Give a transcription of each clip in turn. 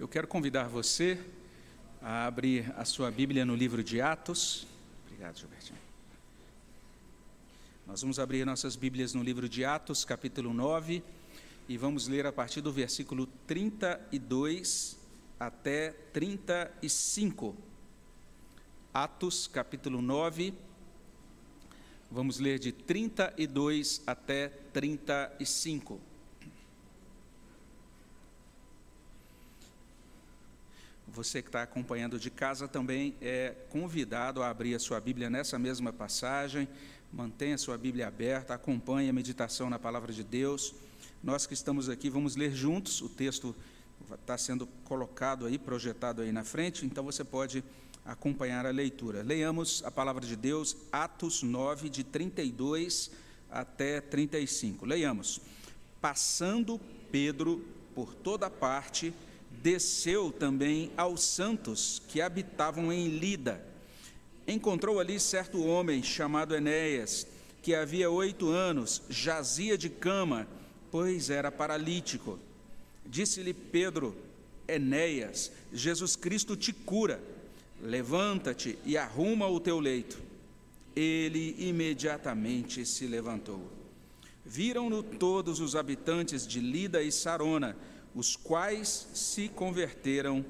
Eu quero convidar você a abrir a sua Bíblia no livro de Atos. Obrigado, Gilbertinho. Nós vamos abrir nossas Bíblias no livro de Atos, capítulo 9, e vamos ler a partir do versículo 32 até 35. Atos, capítulo 9, vamos ler de 32 até 35. Você que está acompanhando de casa também é convidado a abrir a sua Bíblia nessa mesma passagem. Mantenha a sua Bíblia aberta, acompanhe a meditação na palavra de Deus. Nós que estamos aqui vamos ler juntos. O texto está sendo colocado aí, projetado aí na frente, então você pode acompanhar a leitura. Leiamos a palavra de Deus, Atos 9, de 32 até 35. Leiamos. Passando Pedro por toda parte, desceu também aos santos que habitavam em Lida. Encontrou ali certo homem chamado Enéas, que havia oito anos jazia de cama, pois era paralítico. Disse-lhe Pedro, Enéas, Jesus Cristo te cura. Levanta-te e arruma o teu leito. Ele imediatamente se levantou. Viram-no todos os habitantes de Lida e Sarona, os quais se converteram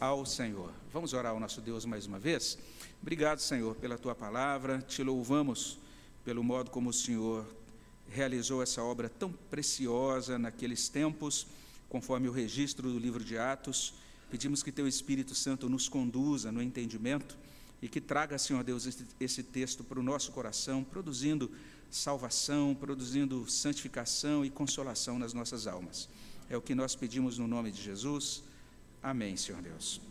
ao Senhor. Vamos orar ao nosso Deus mais uma vez? Obrigado, Senhor, pela tua palavra, te louvamos pelo modo como o Senhor realizou essa obra tão preciosa naqueles tempos, conforme o registro do livro de Atos. Pedimos que teu Espírito Santo nos conduza no entendimento e que traga, Senhor Deus, esse texto para o nosso coração, produzindo salvação, produzindo santificação e consolação nas nossas almas. É o que nós pedimos no nome de Jesus. Amém, Senhor Deus.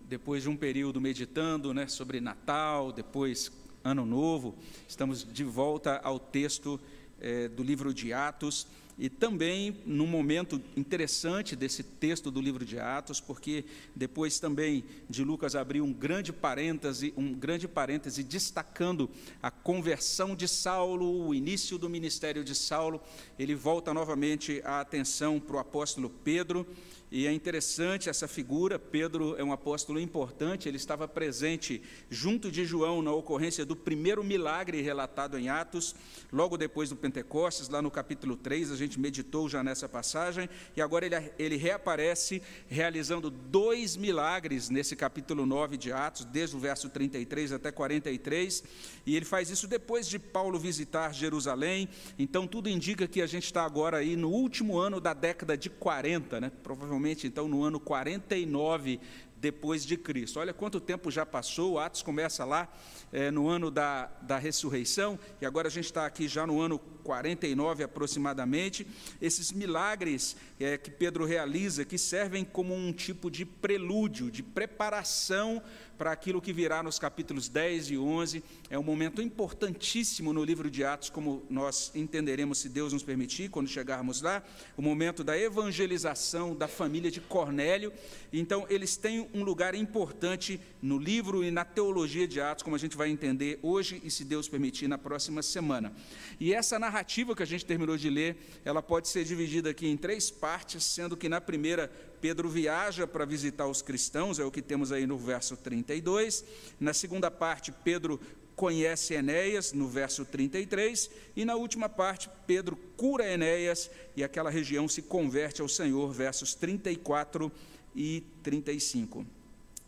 Depois de um período meditando né, sobre Natal, depois Ano Novo, estamos de volta ao texto é, do livro de Atos e também num momento interessante desse texto do livro de Atos, porque depois também de Lucas abrir um grande parêntese, um grande parêntese destacando a conversão de Saulo, o início do ministério de Saulo, ele volta novamente a atenção para o apóstolo Pedro e é interessante essa figura. Pedro é um apóstolo importante, ele estava presente junto de João na ocorrência do primeiro milagre relatado em Atos, logo depois do Pentecostes, lá no capítulo 3, a gente meditou já nessa passagem, e agora ele, ele reaparece realizando dois milagres nesse capítulo 9 de Atos, desde o verso 33 até 43, e ele faz isso depois de Paulo visitar Jerusalém, então tudo indica que a gente está agora aí no último ano da década de 40, né? provavelmente então no ano 49 depois de Cristo. Olha quanto tempo já passou, Atos começa lá é, no ano da, da ressurreição, e agora a gente está aqui já no ano 49 aproximadamente. Esses milagres é, que Pedro realiza, que servem como um tipo de prelúdio, de preparação para aquilo que virá nos capítulos 10 e 11. É um momento importantíssimo no livro de Atos, como nós entenderemos, se Deus nos permitir, quando chegarmos lá, o momento da evangelização da família de Cornélio. Então, eles têm um lugar importante no livro e na teologia de Atos, como a gente vai entender hoje e, se Deus permitir, na próxima semana. E essa narrativa que a gente terminou de ler, ela pode ser dividida aqui em três partes, sendo que na primeira Pedro viaja para visitar os cristãos, é o que temos aí no verso 32. Na segunda parte, Pedro conhece Enéas, no verso 33. E na última parte, Pedro cura Enéas e aquela região se converte ao Senhor, versos 34 e 35.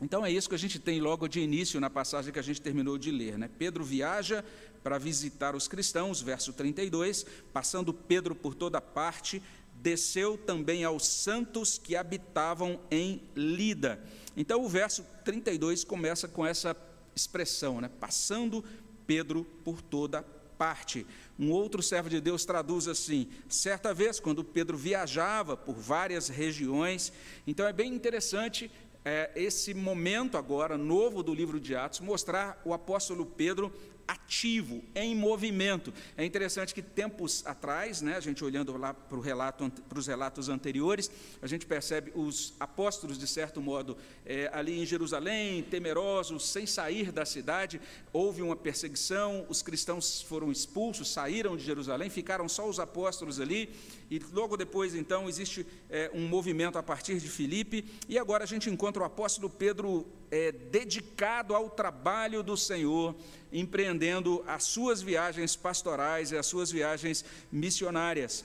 Então é isso que a gente tem logo de início na passagem que a gente terminou de ler. Né? Pedro viaja para visitar os cristãos, verso 32, passando Pedro por toda parte, desceu também aos santos que habitavam em Lida. Então o verso 32 começa com essa expressão, né? passando Pedro por toda parte. Um outro servo de Deus traduz assim: certa vez, quando Pedro viajava por várias regiões, então é bem interessante é, esse momento agora novo do livro de Atos, mostrar o apóstolo Pedro ativo, em movimento. É interessante que tempos atrás, né, a gente olhando lá para, relato, para os relatos anteriores, a gente percebe os apóstolos, de certo modo, é, ali em Jerusalém, temerosos, sem sair da cidade, houve uma perseguição, os cristãos foram expulsos, saíram de Jerusalém, ficaram só os apóstolos ali, e logo depois, então, existe é, um movimento a partir de Filipe, e agora a gente encontra o apóstolo Pedro é, dedicado ao trabalho do Senhor, empreendendo as suas viagens pastorais e as suas viagens missionárias.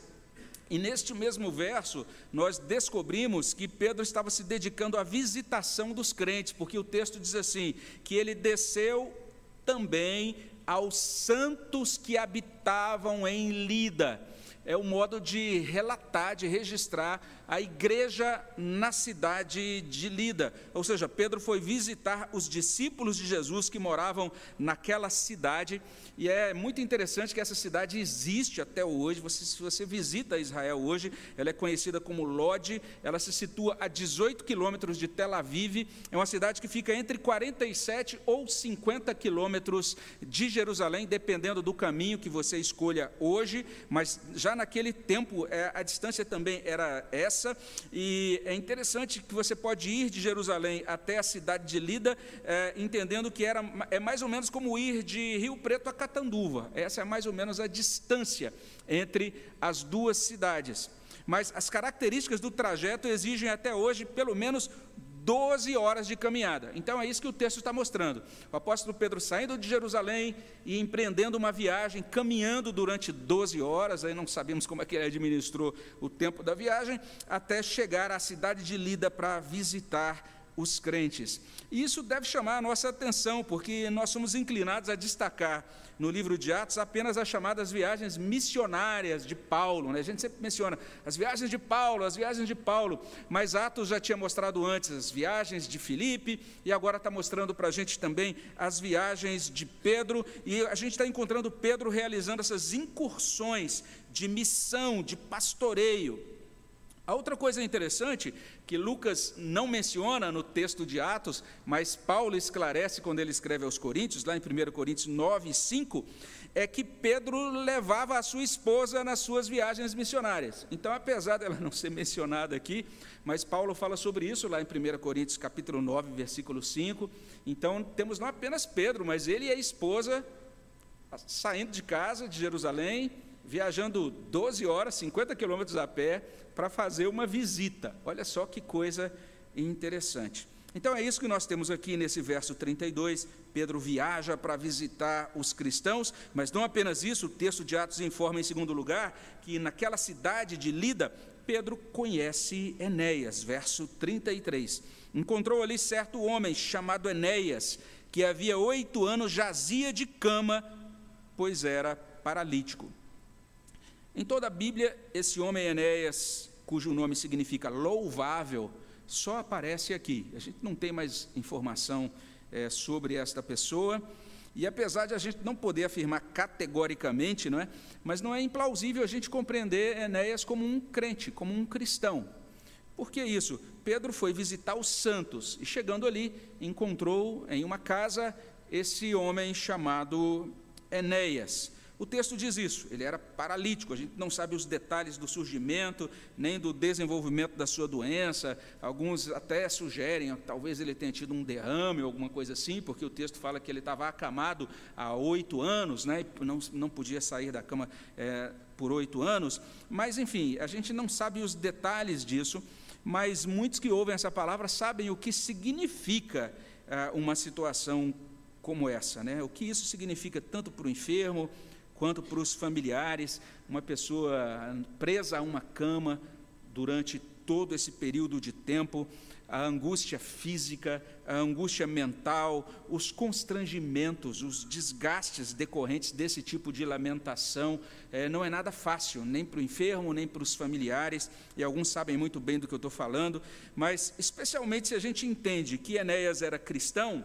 E neste mesmo verso, nós descobrimos que Pedro estava se dedicando à visitação dos crentes, porque o texto diz assim: que ele desceu também aos santos que habitavam em Lida é o modo de relatar, de registrar a igreja na cidade de Lida. Ou seja, Pedro foi visitar os discípulos de Jesus que moravam naquela cidade e é muito interessante que essa cidade existe até hoje. Você, se você visita Israel hoje, ela é conhecida como Lod, ela se situa a 18 quilômetros de Tel Aviv. É uma cidade que fica entre 47 ou 50 quilômetros de Jerusalém, dependendo do caminho que você escolha hoje. Mas já naquele tempo, é, a distância também era essa. E é interessante que você pode ir de Jerusalém até a cidade de Lida, é, entendendo que era, é mais ou menos como ir de Rio Preto a Catanduva. Essa é mais ou menos a distância entre as duas cidades. Mas as características do trajeto exigem até hoje pelo menos 12 horas de caminhada. Então é isso que o texto está mostrando. O apóstolo Pedro saindo de Jerusalém e empreendendo uma viagem, caminhando durante 12 horas, aí não sabemos como é que ele administrou o tempo da viagem, até chegar à cidade de Lida para visitar os crentes. E isso deve chamar a nossa atenção, porque nós somos inclinados a destacar no livro de Atos apenas as chamadas viagens missionárias de Paulo. Né? A gente sempre menciona as viagens de Paulo, as viagens de Paulo, mas Atos já tinha mostrado antes as viagens de Filipe, e agora está mostrando para a gente também as viagens de Pedro, e a gente está encontrando Pedro realizando essas incursões de missão, de pastoreio. A outra coisa interessante que Lucas não menciona no texto de Atos, mas Paulo esclarece quando ele escreve aos Coríntios, lá em 1 Coríntios 9, 5, é que Pedro levava a sua esposa nas suas viagens missionárias. Então, apesar dela não ser mencionada aqui, mas Paulo fala sobre isso lá em 1 Coríntios capítulo 9, versículo 5. Então, temos não apenas Pedro, mas ele e a esposa saindo de casa, de Jerusalém, viajando 12 horas, 50 quilômetros a pé, para fazer uma visita. Olha só que coisa interessante. Então é isso que nós temos aqui nesse verso 32. Pedro viaja para visitar os cristãos, mas não apenas isso, o texto de Atos informa, em segundo lugar, que naquela cidade de Lida, Pedro conhece Enéas, verso 33. Encontrou ali certo homem chamado Enéas, que havia oito anos jazia de cama, pois era paralítico. Em toda a Bíblia, esse homem Enéas, cujo nome significa louvável, só aparece aqui. A gente não tem mais informação é, sobre esta pessoa. E apesar de a gente não poder afirmar categoricamente, não é? mas não é implausível a gente compreender Enéas como um crente, como um cristão. Por que isso? Pedro foi visitar os santos e, chegando ali, encontrou em uma casa esse homem chamado Enéas. O texto diz isso, ele era paralítico, a gente não sabe os detalhes do surgimento, nem do desenvolvimento da sua doença, alguns até sugerem, talvez ele tenha tido um derrame ou alguma coisa assim, porque o texto fala que ele estava acamado há oito anos, né, e não, não podia sair da cama é, por oito anos, mas enfim, a gente não sabe os detalhes disso, mas muitos que ouvem essa palavra sabem o que significa é, uma situação como essa, né? o que isso significa tanto para o enfermo, quanto para os familiares, uma pessoa presa a uma cama durante todo esse período de tempo, a angústia física, a angústia mental, os constrangimentos, os desgastes decorrentes desse tipo de lamentação, é, não é nada fácil, nem para o enfermo, nem para os familiares, e alguns sabem muito bem do que eu estou falando, mas especialmente se a gente entende que Enéas era cristão,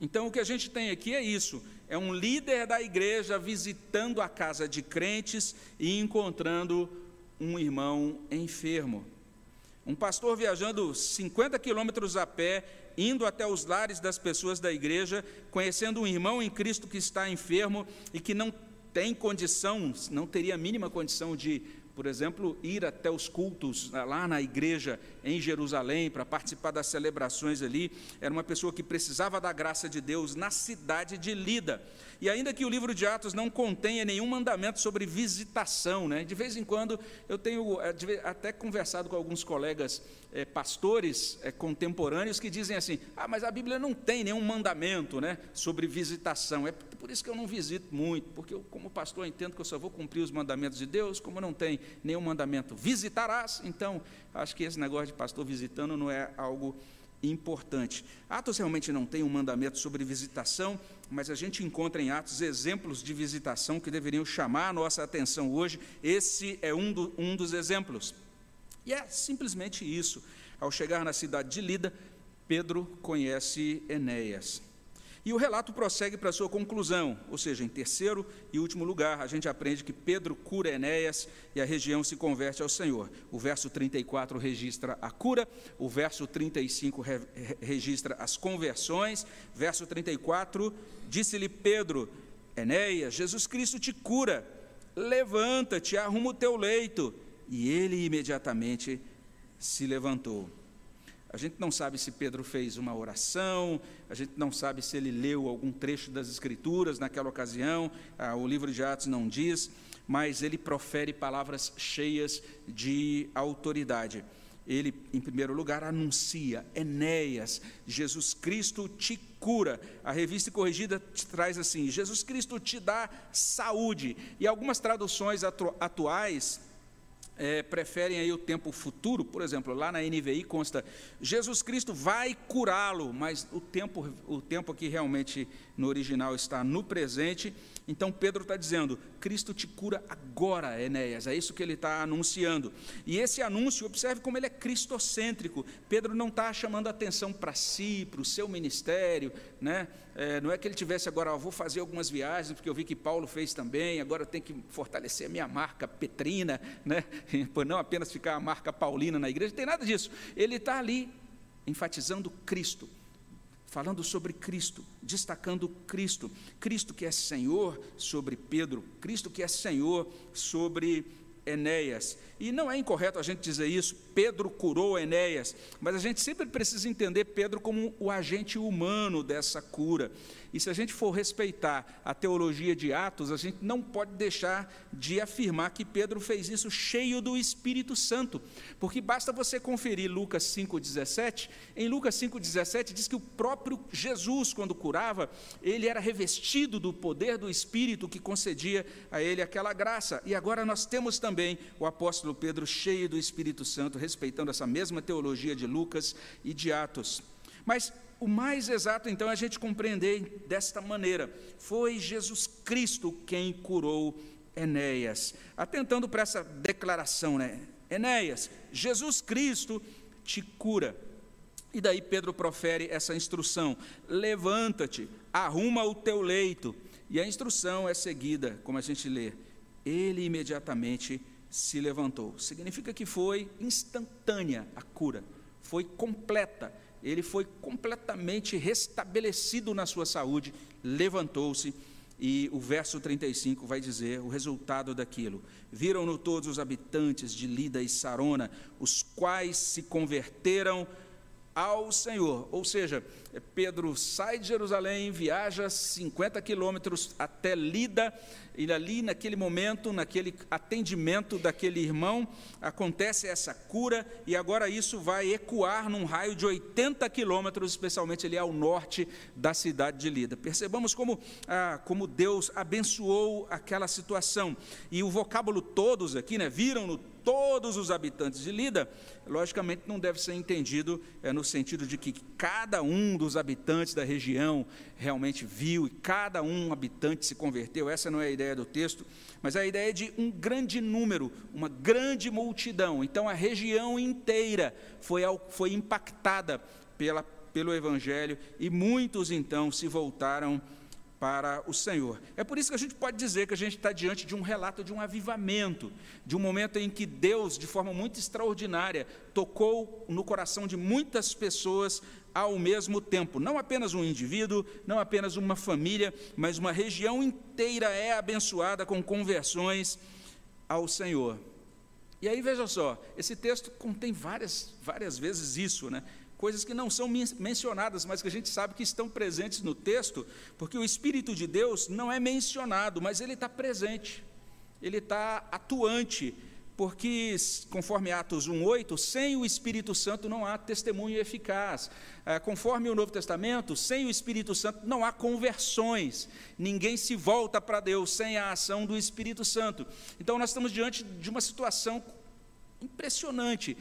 então o que a gente tem aqui é isso: é um líder da igreja visitando a casa de crentes e encontrando um irmão enfermo. Um pastor viajando 50 quilômetros a pé, indo até os lares das pessoas da igreja, conhecendo um irmão em Cristo que está enfermo e que não tem condição, não teria a mínima condição de por exemplo, ir até os cultos ah, lá na igreja em Jerusalém para participar das celebrações ali. Era uma pessoa que precisava da graça de Deus na cidade de Lida. E ainda que o livro de Atos não contenha nenhum mandamento sobre visitação, né? de vez em quando eu tenho eh, até conversado com alguns colegas é, pastores é, contemporâneos que dizem assim: ah, mas a Bíblia não tem nenhum mandamento né, sobre visitação. É por isso que eu não visito muito, porque eu, como pastor, entendo que eu só vou cumprir os mandamentos de Deus, como não tem nenhum mandamento, visitarás. Então, acho que esse negócio de pastor visitando não é algo importante. Atos realmente não tem um mandamento sobre visitação, mas a gente encontra em Atos exemplos de visitação que deveriam chamar a nossa atenção hoje. Esse é um, do, um dos exemplos. E é simplesmente isso. Ao chegar na cidade de Lida, Pedro conhece Enéas. E o relato prossegue para sua conclusão, ou seja, em terceiro e último lugar, a gente aprende que Pedro cura Enéas e a região se converte ao Senhor. O verso 34 registra a cura, o verso 35 re registra as conversões. Verso 34, disse-lhe Pedro: Enéas, Jesus Cristo te cura, levanta-te, arruma o teu leito. E ele imediatamente se levantou. A gente não sabe se Pedro fez uma oração, a gente não sabe se ele leu algum trecho das Escrituras naquela ocasião, ah, o livro de Atos não diz, mas ele profere palavras cheias de autoridade. Ele, em primeiro lugar, anuncia: Enéas, Jesus Cristo te cura. A revista corrigida traz assim: Jesus Cristo te dá saúde. E algumas traduções atuais é, preferem aí o tempo futuro, por exemplo, lá na NVI consta Jesus Cristo vai curá-lo, mas o tempo, o tempo aqui realmente no original está no presente. Então Pedro está dizendo: Cristo te cura agora, Enéas. É isso que ele está anunciando. E esse anúncio, observe como ele é cristocêntrico. Pedro não está chamando atenção para si, para o seu ministério, né? É, não é que ele tivesse agora, ó, vou fazer algumas viagens, porque eu vi que Paulo fez também, agora eu tenho que fortalecer a minha marca petrina, né? por não apenas ficar a marca paulina na igreja, não tem nada disso. Ele está ali enfatizando Cristo falando sobre Cristo, destacando Cristo, Cristo que é Senhor sobre Pedro, Cristo que é Senhor sobre Enéas. E não é incorreto a gente dizer isso, Pedro curou Enéas, mas a gente sempre precisa entender Pedro como o agente humano dessa cura. E se a gente for respeitar a teologia de Atos, a gente não pode deixar de afirmar que Pedro fez isso cheio do Espírito Santo, porque basta você conferir Lucas 5,17. Em Lucas 5,17 diz que o próprio Jesus, quando curava, ele era revestido do poder do Espírito que concedia a ele aquela graça. E agora nós temos também o apóstolo Pedro cheio do Espírito Santo, respeitando essa mesma teologia de Lucas e de Atos. Mas o mais exato, então, é a gente compreender desta maneira: foi Jesus Cristo quem curou Enéas. Atentando para essa declaração, né? Enéas, Jesus Cristo te cura. E daí Pedro profere essa instrução: levanta-te, arruma o teu leito. E a instrução é seguida, como a gente lê. Ele imediatamente se levantou. Significa que foi instantânea a cura, foi completa ele foi completamente restabelecido na sua saúde, levantou-se, e o verso 35 vai dizer o resultado daquilo. Viram-no todos os habitantes de Lida e Sarona, os quais se converteram ao Senhor. Ou seja, Pedro sai de Jerusalém, viaja 50 quilômetros até Lida, e ali, naquele momento, naquele atendimento daquele irmão, acontece essa cura, e agora isso vai ecoar num raio de 80 quilômetros, especialmente ali ao norte da cidade de Lida. Percebamos como, ah, como Deus abençoou aquela situação. E o vocábulo todos aqui, né, viram-no todos os habitantes de Lida, logicamente não deve ser entendido é, no sentido de que cada um dos habitantes da região realmente viu e cada um habitante se converteu. Essa não é a ideia do texto, mas a ideia é de um grande número, uma grande multidão. Então a região inteira foi, foi impactada pela, pelo Evangelho e muitos então se voltaram para o Senhor. É por isso que a gente pode dizer que a gente está diante de um relato de um avivamento, de um momento em que Deus, de forma muito extraordinária, tocou no coração de muitas pessoas ao mesmo tempo. Não apenas um indivíduo, não apenas uma família, mas uma região inteira é abençoada com conversões ao Senhor. E aí veja só, esse texto contém várias, várias vezes isso, né? coisas que não são mencionadas, mas que a gente sabe que estão presentes no texto, porque o Espírito de Deus não é mencionado, mas ele está presente, ele está atuante, porque, conforme Atos 1,8, sem o Espírito Santo não há testemunho eficaz. É, conforme o Novo Testamento, sem o Espírito Santo não há conversões. Ninguém se volta para Deus sem a ação do Espírito Santo. Então, nós estamos diante de uma situação impressionante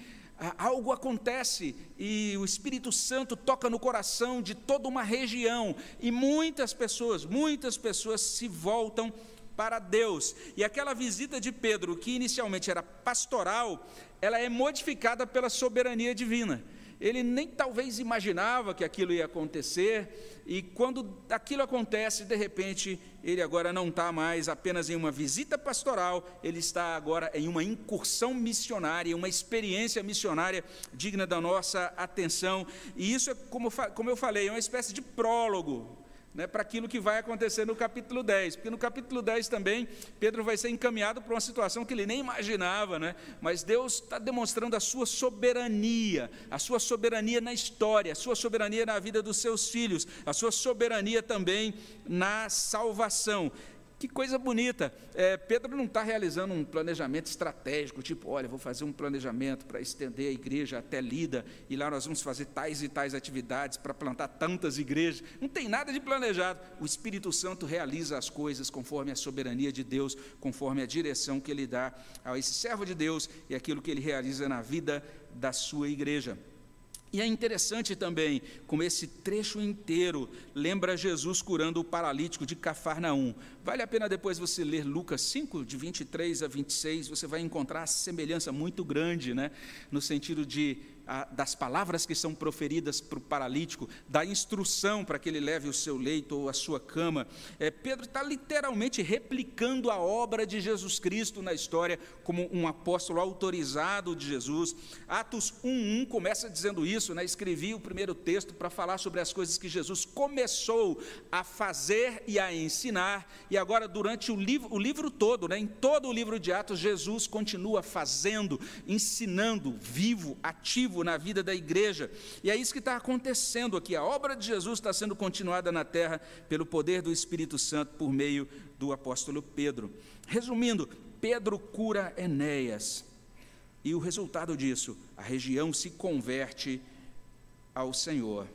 algo acontece e o Espírito Santo toca no coração de toda uma região e muitas pessoas, muitas pessoas se voltam para Deus. E aquela visita de Pedro, que inicialmente era pastoral, ela é modificada pela soberania divina. Ele nem talvez imaginava que aquilo ia acontecer, e quando aquilo acontece, de repente, ele agora não está mais apenas em uma visita pastoral, ele está agora em uma incursão missionária, uma experiência missionária digna da nossa atenção. E isso é, como, como eu falei, é uma espécie de prólogo né, para aquilo que vai acontecer no capítulo 10, porque no capítulo 10 também Pedro vai ser encaminhado para uma situação que ele nem imaginava, né, mas Deus está demonstrando a sua soberania, a sua soberania na história, a sua soberania na vida dos seus filhos, a sua soberania também na salvação. Que coisa bonita. É, Pedro não está realizando um planejamento estratégico, tipo, olha, vou fazer um planejamento para estender a igreja até Lida, e lá nós vamos fazer tais e tais atividades para plantar tantas igrejas. Não tem nada de planejado. O Espírito Santo realiza as coisas conforme a soberania de Deus, conforme a direção que ele dá a esse servo de Deus e aquilo que ele realiza na vida da sua igreja. E é interessante também como esse trecho inteiro lembra Jesus curando o paralítico de Cafarnaum. Vale a pena depois você ler Lucas 5, de 23 a 26, você vai encontrar semelhança muito grande, né? no sentido de das palavras que são proferidas para o paralítico, da instrução para que ele leve o seu leito ou a sua cama. É, Pedro está literalmente replicando a obra de Jesus Cristo na história, como um apóstolo autorizado de Jesus. Atos 1,1 começa dizendo isso, né? escrevi o primeiro texto para falar sobre as coisas que Jesus começou a fazer e a ensinar, e agora, durante o livro, o livro todo, né? em todo o livro de Atos, Jesus continua fazendo, ensinando, vivo, ativo na vida da igreja. E é isso que está acontecendo aqui. A obra de Jesus está sendo continuada na terra pelo poder do Espírito Santo por meio do apóstolo Pedro. Resumindo, Pedro cura Enéas. E o resultado disso, a região se converte ao Senhor.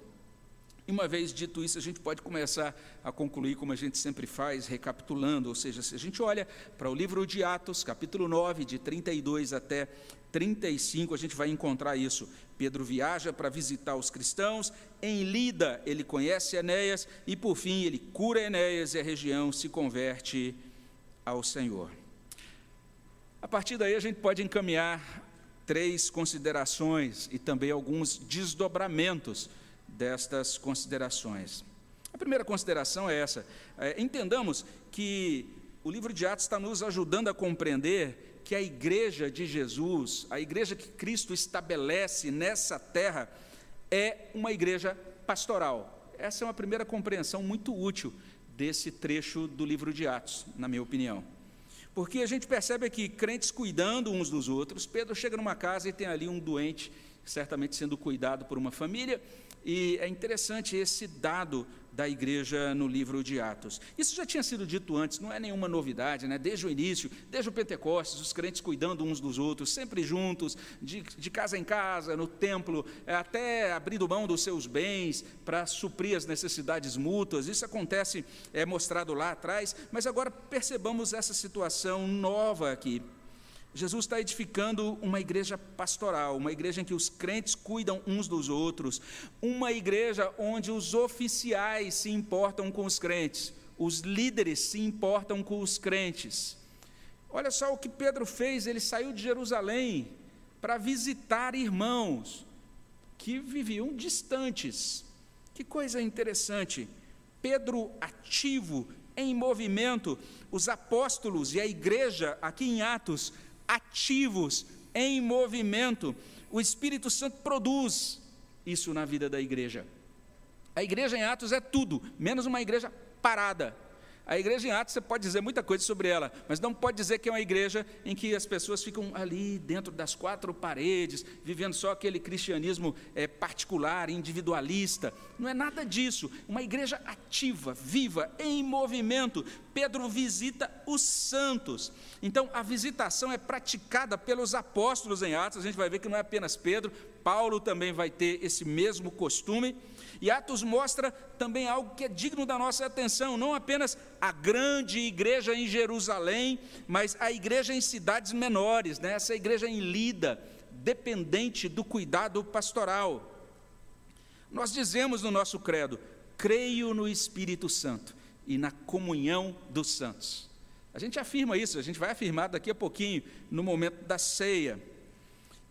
E uma vez dito isso, a gente pode começar a concluir como a gente sempre faz, recapitulando, ou seja, se a gente olha para o livro de Atos, capítulo 9, de 32 até 35, a gente vai encontrar isso. Pedro viaja para visitar os cristãos, em Lida ele conhece Enéas e por fim ele cura Enéas e a região se converte ao Senhor. A partir daí a gente pode encaminhar três considerações e também alguns desdobramentos destas considerações. A primeira consideração é essa: é, entendamos que o livro de Atos está nos ajudando a compreender que a igreja de Jesus, a igreja que Cristo estabelece nessa terra, é uma igreja pastoral. Essa é uma primeira compreensão muito útil desse trecho do livro de Atos, na minha opinião. Porque a gente percebe aqui crentes cuidando uns dos outros. Pedro chega numa casa e tem ali um doente, certamente sendo cuidado por uma família, e é interessante esse dado da igreja no livro de Atos. Isso já tinha sido dito antes, não é nenhuma novidade, né? desde o início, desde o Pentecostes, os crentes cuidando uns dos outros, sempre juntos, de, de casa em casa, no templo, até abrindo mão dos seus bens para suprir as necessidades mútuas. Isso acontece, é mostrado lá atrás, mas agora percebamos essa situação nova aqui. Jesus está edificando uma igreja pastoral, uma igreja em que os crentes cuidam uns dos outros, uma igreja onde os oficiais se importam com os crentes, os líderes se importam com os crentes. Olha só o que Pedro fez, ele saiu de Jerusalém para visitar irmãos que viviam distantes. Que coisa interessante. Pedro ativo, em movimento, os apóstolos e a igreja, aqui em Atos, ativos, em movimento. O Espírito Santo produz isso na vida da igreja. A igreja em Atos é tudo, menos uma igreja parada. A igreja em Atos, você pode dizer muita coisa sobre ela, mas não pode dizer que é uma igreja em que as pessoas ficam ali dentro das quatro paredes, vivendo só aquele cristianismo é, particular, individualista. Não é nada disso. Uma igreja ativa, viva, em movimento. Pedro visita os santos. Então, a visitação é praticada pelos apóstolos em Atos. A gente vai ver que não é apenas Pedro, Paulo também vai ter esse mesmo costume. E Atos mostra também algo que é digno da nossa atenção, não apenas a grande igreja em Jerusalém, mas a igreja em cidades menores, né? essa igreja em Lida, dependente do cuidado pastoral. Nós dizemos no nosso credo: creio no Espírito Santo e na comunhão dos santos. A gente afirma isso, a gente vai afirmar daqui a pouquinho, no momento da ceia.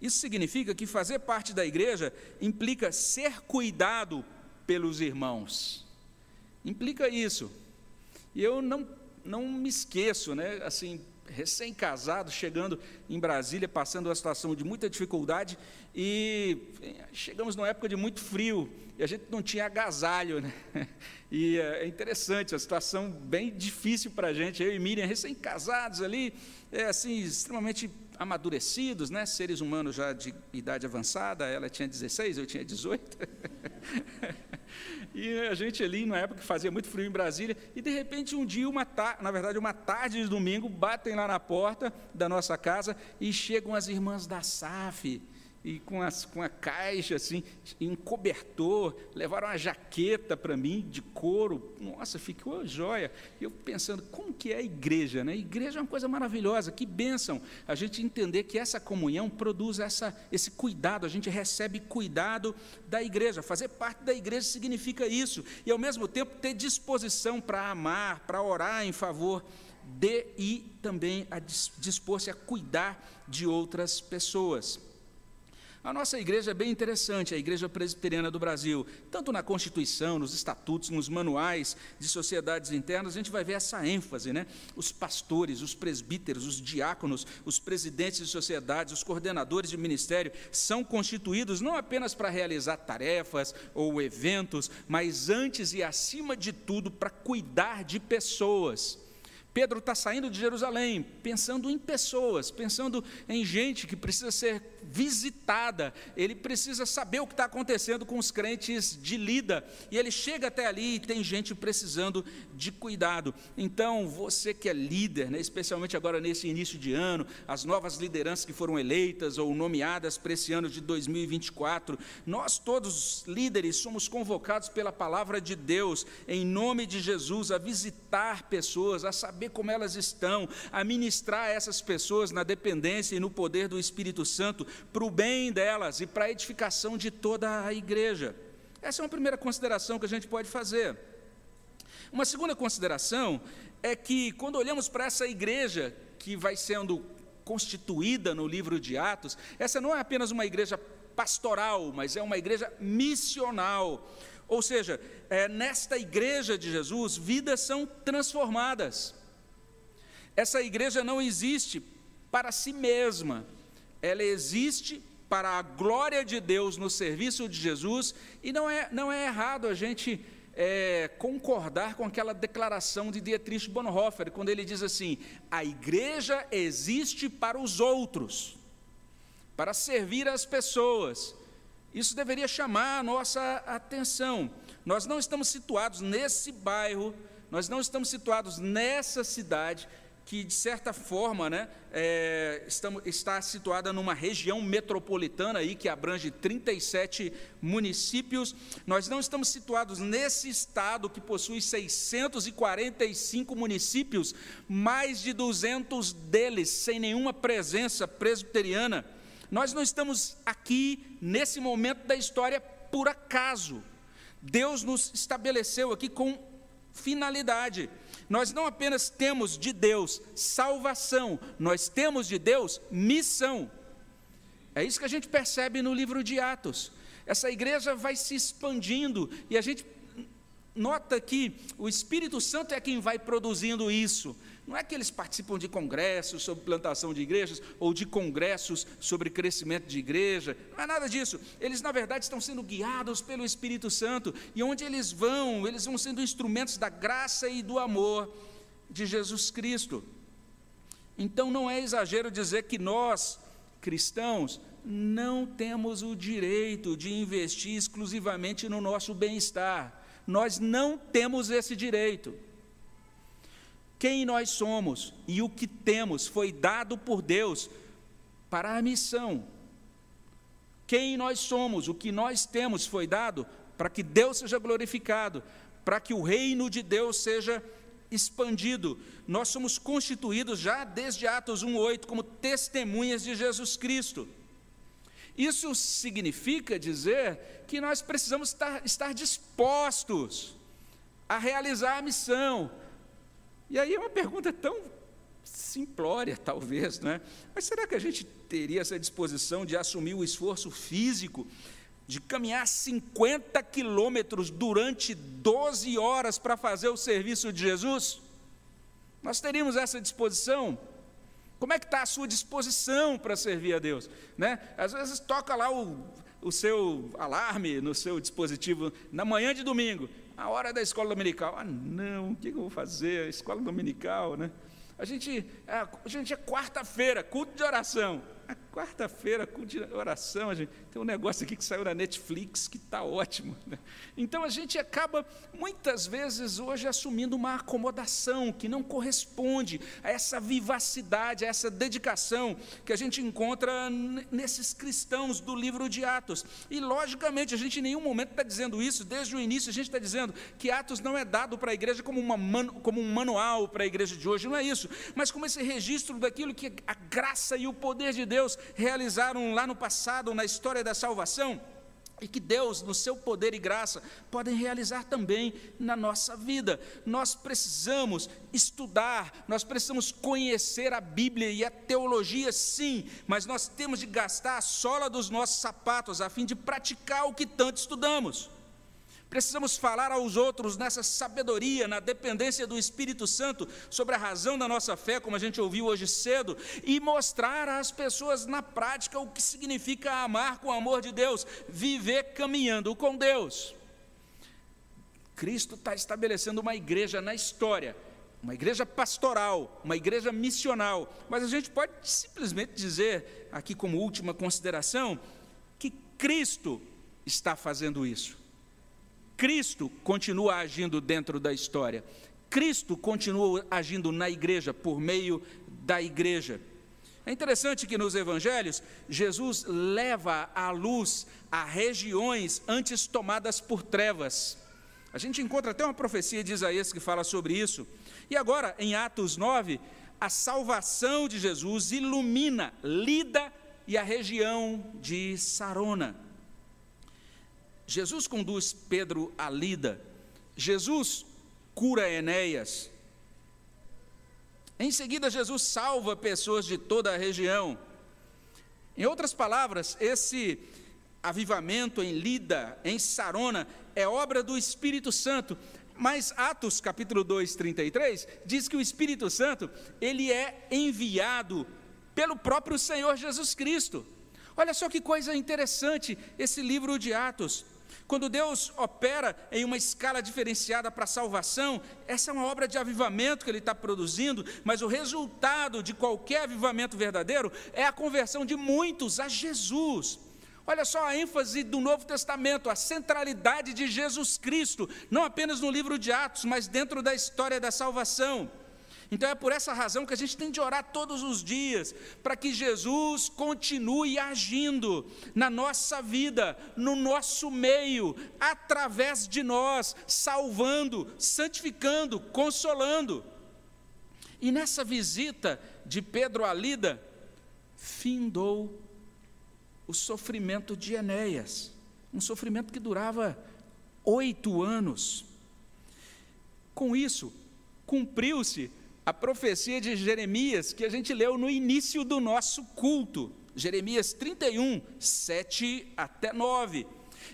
Isso significa que fazer parte da igreja implica ser cuidado pelos irmãos. Implica isso. E eu não, não me esqueço, né? Assim, recém-casado, chegando em Brasília, passando uma situação de muita dificuldade, e chegamos numa época de muito frio, e a gente não tinha agasalho, né? E é interessante, a situação bem difícil para a gente, eu e Miriam, recém-casados ali, é assim, extremamente amadurecidos, né? seres humanos já de idade avançada, ela tinha 16, eu tinha 18. e a gente ali, na época fazia muito frio em Brasília, e de repente um dia, uma na verdade uma tarde de domingo, batem lá na porta da nossa casa e chegam as irmãs da SAF, e com, as, com a caixa, assim, em cobertor, levaram uma jaqueta para mim, de couro, nossa, ficou joia. E eu pensando, como que é a igreja, né? A igreja é uma coisa maravilhosa, que bênção a gente entender que essa comunhão produz essa, esse cuidado, a gente recebe cuidado da igreja, fazer parte da igreja significa isso, e ao mesmo tempo ter disposição para amar, para orar em favor de e também a dispor-se a cuidar de outras pessoas. A nossa igreja é bem interessante, a Igreja Presbiteriana do Brasil. Tanto na Constituição, nos estatutos, nos manuais de sociedades internas, a gente vai ver essa ênfase, né? Os pastores, os presbíteros, os diáconos, os presidentes de sociedades, os coordenadores de ministério são constituídos não apenas para realizar tarefas ou eventos, mas antes e acima de tudo para cuidar de pessoas. Pedro está saindo de Jerusalém, pensando em pessoas, pensando em gente que precisa ser visitada, ele precisa saber o que está acontecendo com os crentes de Lida, e ele chega até ali e tem gente precisando de cuidado. Então, você que é líder, né, especialmente agora nesse início de ano, as novas lideranças que foram eleitas ou nomeadas para esse ano de 2024, nós todos líderes somos convocados pela palavra de Deus, em nome de Jesus, a visitar pessoas, a saber como elas estão, a ministrar essas pessoas na dependência e no poder do Espírito Santo, para o bem delas e para a edificação de toda a igreja. Essa é uma primeira consideração que a gente pode fazer. Uma segunda consideração é que, quando olhamos para essa igreja que vai sendo constituída no livro de Atos, essa não é apenas uma igreja pastoral, mas é uma igreja missional. Ou seja, é, nesta igreja de Jesus, vidas são transformadas. Essa igreja não existe para si mesma, ela existe para a glória de Deus no serviço de Jesus, e não é, não é errado a gente é, concordar com aquela declaração de Dietrich Bonhoeffer, quando ele diz assim: a igreja existe para os outros, para servir as pessoas. Isso deveria chamar a nossa atenção. Nós não estamos situados nesse bairro, nós não estamos situados nessa cidade que, de certa forma, né, é, estamos, está situada numa região metropolitana aí, que abrange 37 municípios. Nós não estamos situados nesse estado que possui 645 municípios, mais de 200 deles sem nenhuma presença presbiteriana. Nós não estamos aqui, nesse momento da história, por acaso. Deus nos estabeleceu aqui com finalidade. Nós não apenas temos de Deus salvação, nós temos de Deus missão. É isso que a gente percebe no livro de Atos. Essa igreja vai se expandindo e a gente nota que o Espírito Santo é quem vai produzindo isso. Não é que eles participam de congressos sobre plantação de igrejas ou de congressos sobre crescimento de igreja, não é nada disso. Eles, na verdade, estão sendo guiados pelo Espírito Santo e onde eles vão, eles vão sendo instrumentos da graça e do amor de Jesus Cristo. Então, não é exagero dizer que nós, cristãos, não temos o direito de investir exclusivamente no nosso bem-estar. Nós não temos esse direito. Quem nós somos e o que temos foi dado por Deus para a missão. Quem nós somos, o que nós temos foi dado para que Deus seja glorificado, para que o reino de Deus seja expandido. Nós somos constituídos já desde Atos 1:8 como testemunhas de Jesus Cristo. Isso significa dizer que nós precisamos estar, estar dispostos a realizar a missão. E aí é uma pergunta tão simplória, talvez, não é? Mas será que a gente teria essa disposição de assumir o esforço físico, de caminhar 50 quilômetros durante 12 horas para fazer o serviço de Jesus? Nós teríamos essa disposição? Como é que está a sua disposição para servir a Deus? Né? Às vezes toca lá o, o seu alarme no seu dispositivo na manhã de domingo, a hora da escola dominical. Ah, não, o que eu vou fazer? Escola dominical, né? A gente, a, a gente é quarta-feira, culto de oração. Quarta-feira, de oração, gente, tem um negócio aqui que saiu na Netflix que está ótimo. Né? Então a gente acaba, muitas vezes, hoje assumindo uma acomodação que não corresponde a essa vivacidade, a essa dedicação que a gente encontra nesses cristãos do livro de Atos. E, logicamente, a gente em nenhum momento está dizendo isso, desde o início a gente está dizendo que Atos não é dado para a igreja como, uma, como um manual para a igreja de hoje, não é isso, mas como esse registro daquilo que a graça e o poder de Deus realizaram lá no passado, na história da salvação, e que Deus, no seu poder e graça, podem realizar também na nossa vida. Nós precisamos estudar, nós precisamos conhecer a Bíblia e a teologia, sim, mas nós temos de gastar a sola dos nossos sapatos a fim de praticar o que tanto estudamos. Precisamos falar aos outros nessa sabedoria, na dependência do Espírito Santo, sobre a razão da nossa fé, como a gente ouviu hoje cedo, e mostrar às pessoas na prática o que significa amar com o amor de Deus, viver caminhando com Deus. Cristo está estabelecendo uma igreja na história, uma igreja pastoral, uma igreja missional, mas a gente pode simplesmente dizer, aqui como última consideração, que Cristo está fazendo isso. Cristo continua agindo dentro da história. Cristo continua agindo na igreja, por meio da igreja. É interessante que nos evangelhos, Jesus leva a luz a regiões antes tomadas por trevas. A gente encontra até uma profecia de Isaías que fala sobre isso. E agora, em Atos 9, a salvação de Jesus ilumina Lida e a região de Sarona. Jesus conduz Pedro à lida. Jesus cura Enéas. Em seguida, Jesus salva pessoas de toda a região. Em outras palavras, esse avivamento em Lida, em Sarona, é obra do Espírito Santo. Mas Atos capítulo 2, 33, diz que o Espírito Santo, ele é enviado pelo próprio Senhor Jesus Cristo. Olha só que coisa interessante esse livro de Atos. Quando Deus opera em uma escala diferenciada para a salvação, essa é uma obra de avivamento que Ele está produzindo, mas o resultado de qualquer avivamento verdadeiro é a conversão de muitos a Jesus. Olha só a ênfase do Novo Testamento, a centralidade de Jesus Cristo, não apenas no livro de Atos, mas dentro da história da salvação. Então é por essa razão que a gente tem de orar todos os dias, para que Jesus continue agindo na nossa vida, no nosso meio, através de nós, salvando, santificando, consolando. E nessa visita de Pedro a Lida, findou o sofrimento de Enéas, um sofrimento que durava oito anos. Com isso, cumpriu-se a profecia de Jeremias que a gente leu no início do nosso culto, Jeremias 31, 7 até 9.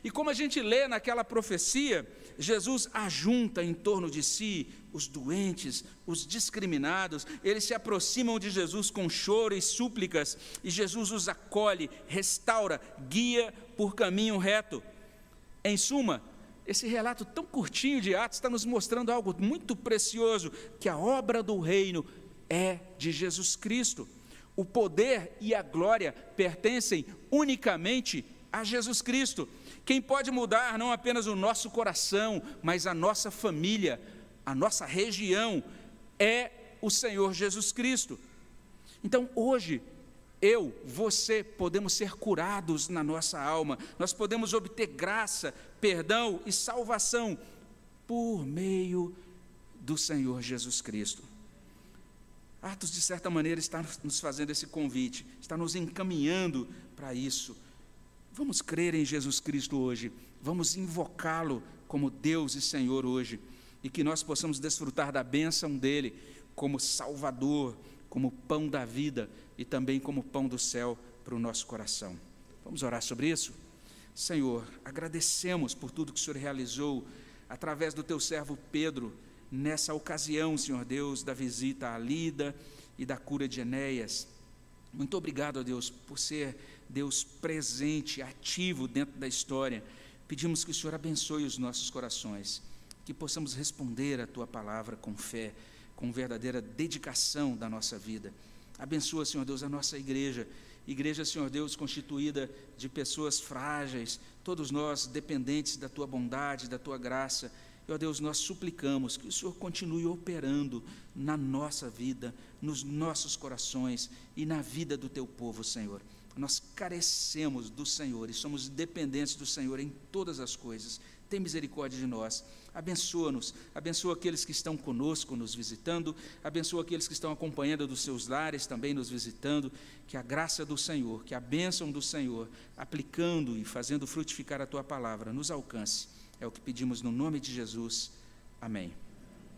E como a gente lê naquela profecia, Jesus ajunta em torno de si os doentes, os discriminados, eles se aproximam de Jesus com choro e súplicas, e Jesus os acolhe, restaura, guia por caminho reto. Em suma, esse relato tão curtinho de Atos está nos mostrando algo muito precioso: que a obra do reino é de Jesus Cristo. O poder e a glória pertencem unicamente a Jesus Cristo. Quem pode mudar não apenas o nosso coração, mas a nossa família, a nossa região, é o Senhor Jesus Cristo. Então, hoje, eu, você, podemos ser curados na nossa alma, nós podemos obter graça, perdão e salvação por meio do Senhor Jesus Cristo. Atos, de certa maneira, está nos fazendo esse convite, está nos encaminhando para isso. Vamos crer em Jesus Cristo hoje, vamos invocá-lo como Deus e Senhor hoje, e que nós possamos desfrutar da bênção dele como Salvador, como pão da vida e também como pão do céu para o nosso coração. Vamos orar sobre isso? Senhor, agradecemos por tudo que o Senhor realizou através do teu servo Pedro nessa ocasião, Senhor Deus, da visita à Lida e da cura de Enéas. Muito obrigado, Deus, por ser Deus presente, ativo dentro da história. Pedimos que o Senhor abençoe os nossos corações, que possamos responder a tua palavra com fé, com verdadeira dedicação da nossa vida. Abençoa, Senhor Deus, a nossa igreja. Igreja, Senhor Deus, constituída de pessoas frágeis, todos nós dependentes da tua bondade, da tua graça e, ó Deus, nós suplicamos que o Senhor continue operando na nossa vida, nos nossos corações e na vida do teu povo, Senhor. Nós carecemos do Senhor e somos dependentes do Senhor em todas as coisas. Tem misericórdia de nós. Abençoa-nos, abençoa aqueles que estão conosco nos visitando, abençoa aqueles que estão acompanhando dos seus lares também nos visitando. Que a graça do Senhor, que a bênção do Senhor, aplicando e fazendo frutificar a tua palavra, nos alcance é o que pedimos no nome de Jesus. Amém.